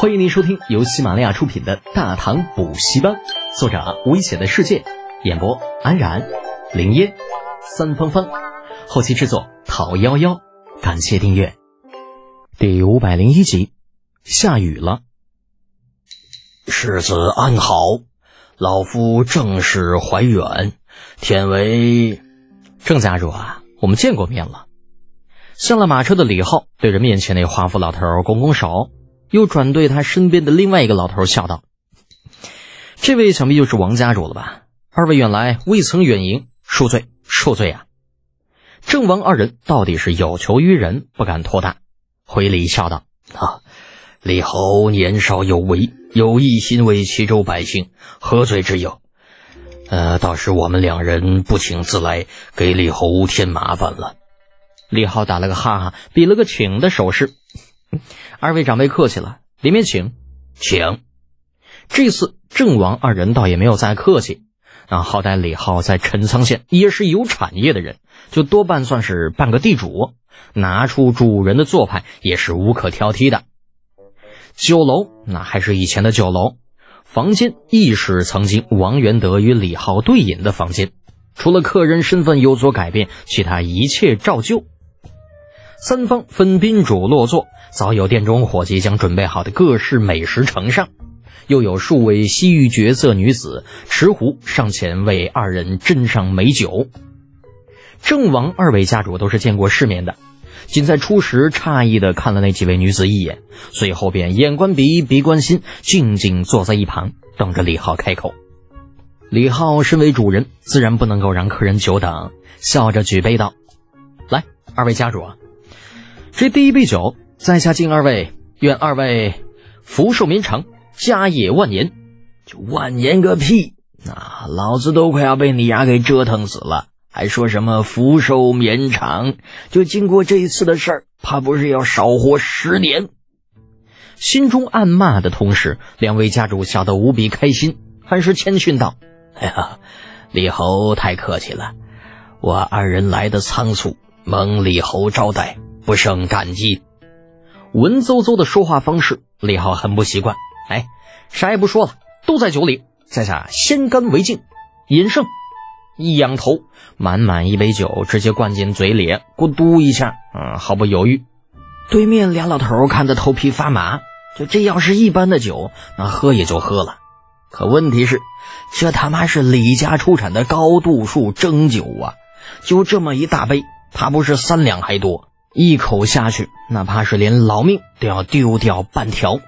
欢迎您收听由喜马拉雅出品的《大唐补习班》，作者危险的世界，演播安然、林烟、三芳芳，后期制作陶幺幺。感谢订阅。第五百零一集，下雨了。世子安好，老夫正是怀远，天为郑家主啊，我们见过面了。下了马车的李浩对着面前那华服老头拱拱手。又转对他身边的另外一个老头笑道：“这位想必就是王家主了吧？二位远来未曾远迎，恕罪恕罪啊！”郑王二人到底是有求于人，不敢托大，回礼笑道：“啊，李侯年少有为，有一心为齐州百姓，何罪之有？呃，倒是我们两人不请自来，给李侯添麻烦了。”李浩打了个哈哈，比了个请的手势。二位长辈客气了，里面请，请。这次郑王二人倒也没有再客气，啊，好歹李浩在陈仓县也是有产业的人，就多半算是半个地主，拿出主人的做派也是无可挑剔的。酒楼那还是以前的酒楼，房间亦是曾经王元德与李浩对饮的房间，除了客人身份有所改变，其他一切照旧。三方分宾主落座，早有店中伙计将准备好的各式美食呈上，又有数位西域绝色女子持壶上前为二人斟上美酒。郑王二位家主都是见过世面的，仅在初时诧异的看了那几位女子一眼，随后便眼观鼻，鼻观心，静静坐在一旁，等着李浩开口。李浩身为主人，自然不能够让客人久等，笑着举杯道：“来，二位家主。”这第一杯酒，在下敬二位，愿二位福寿绵长，家业万年。就万年个屁！那老子都快要被你丫给折腾死了，还说什么福寿绵长？就经过这一次的事儿，怕不是要少活十年？心中暗骂的同时，两位家主笑得无比开心，还是谦逊道：“哎呀，李侯太客气了，我二人来的仓促，蒙李侯招待。”不胜感激，文绉绉的说话方式，李浩很不习惯。哎，啥也不说了，都在酒里，在下先干为敬。饮胜，一仰头，满满一杯酒直接灌进嘴里，咕嘟一下，嗯，毫不犹豫。对面俩老头看得头皮发麻，就这要是一般的酒，那喝也就喝了。可问题是，这他妈是李家出产的高度数蒸酒啊！就这么一大杯，怕不是三两还多。一口下去，哪怕是连老命都要丢掉半条。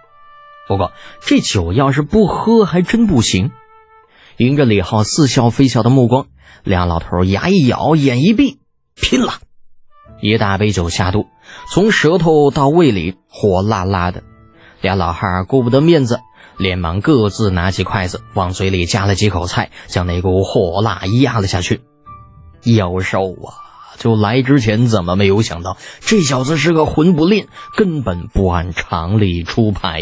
不过这酒要是不喝，还真不行。迎着李浩似笑非笑的目光，俩老头牙一咬，眼一闭，拼了！一大杯酒下肚，从舌头到胃里火辣辣的。俩老汉顾不得面子，连忙各自拿起筷子往嘴里夹了几口菜，将那股火辣压了下去。妖兽啊！就来之前怎么没有想到这小子是个混不吝，根本不按常理出牌。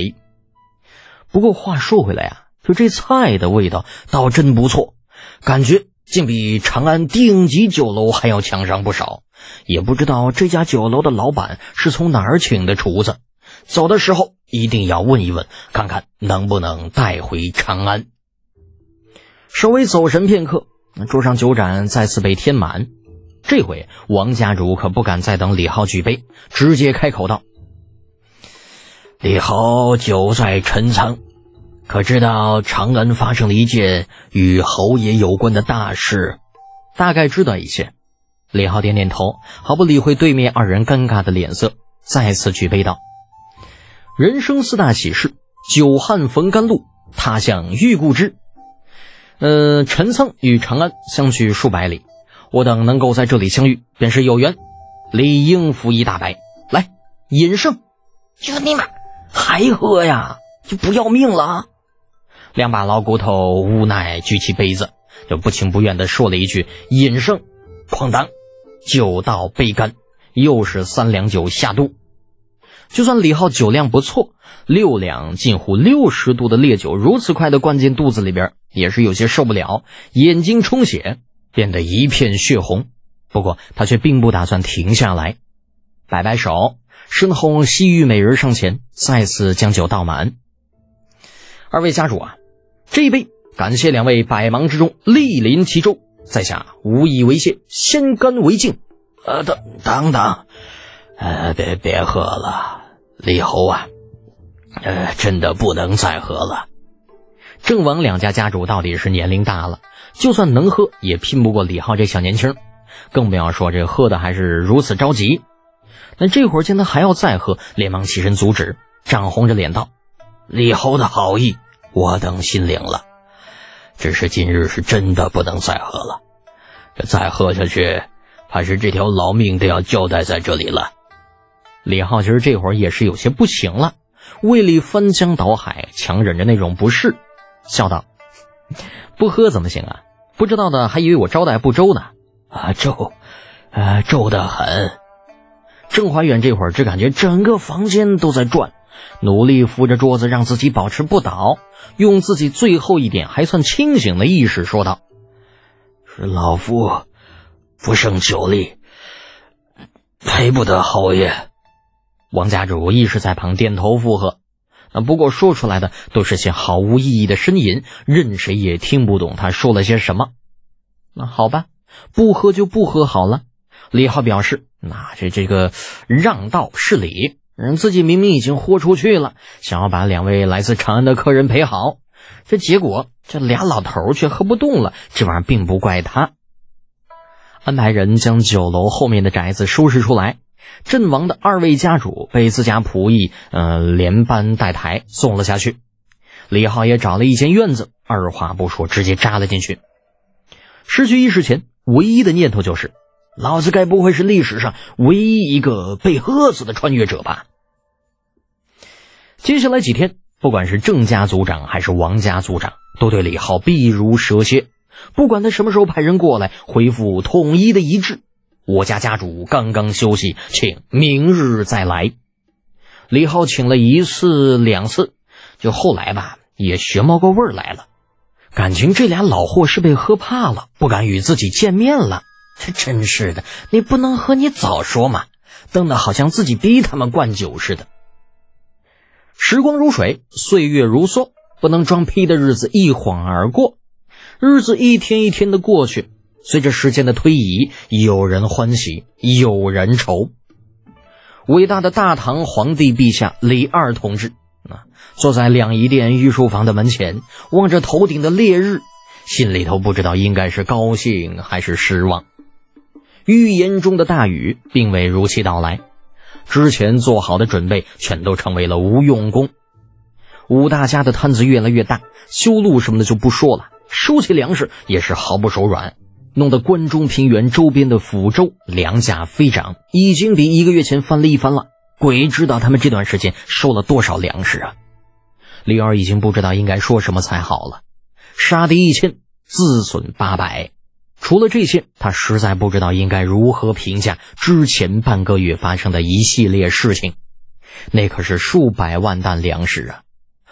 不过话说回来啊，就这菜的味道倒真不错，感觉竟比长安顶级酒楼还要强上不少。也不知道这家酒楼的老板是从哪儿请的厨子，走的时候一定要问一问，看看能不能带回长安。稍微走神片刻，桌上酒盏再次被添满。这回王家主可不敢再等李浩举杯，直接开口道：“李侯久在陈仓，可知道长安发生了一件与侯爷有关的大事？大概知道一些。”李浩点点头，毫不理会对面二人尴尬的脸色，再次举杯道：“人生四大喜事，久旱逢甘露，他乡遇故知。呃，陈仓与长安相距数百里。”我等能够在这里相遇，便是有缘，理应服一大白。来，饮胜！就你妈还喝呀？就不要命了？两把老骨头无奈举起杯子，就不情不愿地说了一句：“饮胜！”哐当，酒到杯干，又是三两酒下肚。就算李浩酒量不错，六两近乎六十度的烈酒如此快的灌进肚子里边，也是有些受不了，眼睛充血。变得一片血红，不过他却并不打算停下来，摆摆手，身后西域美人上前，再次将酒倒满。二位家主啊，这一杯感谢两位百忙之中莅临其中，在下无以为谢，先干为敬。呃，等等等，呃，别别喝了，李侯啊，呃，真的不能再喝了。郑王两家家主到底是年龄大了，就算能喝，也拼不过李浩这小年轻，更不要说这喝的还是如此着急。那这会儿见他还要再喝，连忙起身阻止，涨红着脸道：“李侯的好意，我等心领了，只是今日是真的不能再喝了，这再喝下去，怕是这条老命都要交代在这里了。”李浩其实这会儿也是有些不行了，胃里翻江倒海，强忍着那种不适。笑道：“不喝怎么行啊？不知道的还以为我招待不周呢。啊，周，呃，周得很。”郑怀远这会儿只感觉整个房间都在转，努力扶着桌子让自己保持不倒，用自己最后一点还算清醒的意识说道：“是老夫不胜酒力，陪不得侯爷。”王家主亦是在旁点头附和。啊，不过说出来的都是些毫无意义的呻吟，任谁也听不懂他说了些什么。那好吧，不喝就不喝好了。李浩表示，那这这个让道是礼，人自己明明已经豁出去了，想要把两位来自长安的客人陪好，这结果这俩老头却喝不动了。这玩意儿并不怪他。安排人将酒楼后面的宅子收拾出来。阵亡的二位家主被自家仆役，呃，连搬带抬送了下去。李浩也找了一间院子，二话不说，直接扎了进去。失去意识前，唯一的念头就是：老子该不会是历史上唯一一个被饿死的穿越者吧？接下来几天，不管是郑家族长还是王家族长，都对李浩避如蛇蝎，不管他什么时候派人过来，回复统一的一致。我家家主刚刚休息，请明日再来。李浩请了一次两次，就后来吧，也学冒过味儿来了。感情这俩老货是被喝怕了，不敢与自己见面了。这 真是的，你不能喝，你早说嘛！瞪得好像自己逼他们灌酒似的。时光如水，岁月如梭，不能装逼的日子一晃而过，日子一天一天的过去。随着时间的推移，有人欢喜，有人愁。伟大的大唐皇帝陛下李二同志啊，坐在两仪殿御书房的门前，望着头顶的烈日，心里头不知道应该是高兴还是失望。预言中的大雨并未如期到来，之前做好的准备全都成为了无用功。武大家的摊子越来越大，修路什么的就不说了，收起粮食也是毫不手软。弄得关中平原周边的抚州粮价飞涨，已经比一个月前翻了一番了。鬼知道他们这段时间收了多少粮食啊！李二已经不知道应该说什么才好了。杀敌一千，自损八百。除了这些，他实在不知道应该如何评价之前半个月发生的一系列事情。那可是数百万担粮食啊，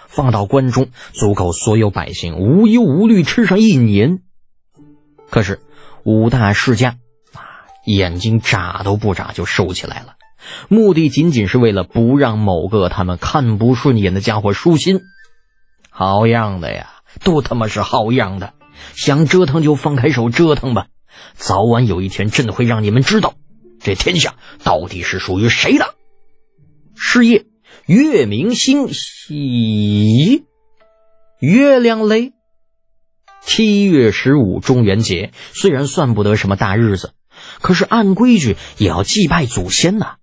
放到关中，足够所有百姓无忧无虑吃上一年。可是。五大世家啊，眼睛眨都不眨就收起来了，目的仅仅是为了不让某个他们看不顺眼的家伙舒心。好样的呀，都他妈是好样的！想折腾就放开手折腾吧，早晚有一天真的会让你们知道，这天下到底是属于谁的。是夜，月明星稀，月亮嘞。七月十五中元节虽然算不得什么大日子，可是按规矩也要祭拜祖先呐。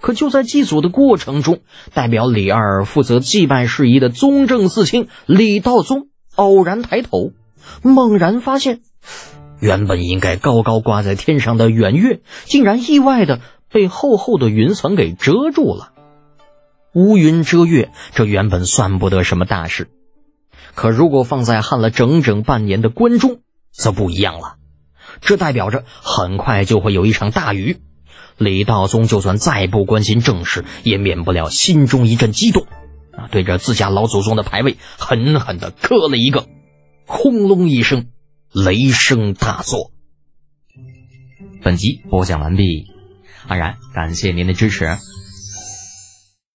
可就在祭祖的过程中，代表李二负责祭拜事宜的宗正四卿李道宗偶然抬头，猛然发现，原本应该高高挂在天上的圆月，竟然意外的被厚厚的云层给遮住了。乌云遮月，这原本算不得什么大事。可如果放在旱了整整半年的关中，则不一样了。这代表着很快就会有一场大雨。李道宗就算再不关心政事，也免不了心中一阵激动，啊，对着自家老祖宗的牌位狠狠地磕了一个。轰隆一声，雷声大作。本集播讲完毕，安然感谢您的支持。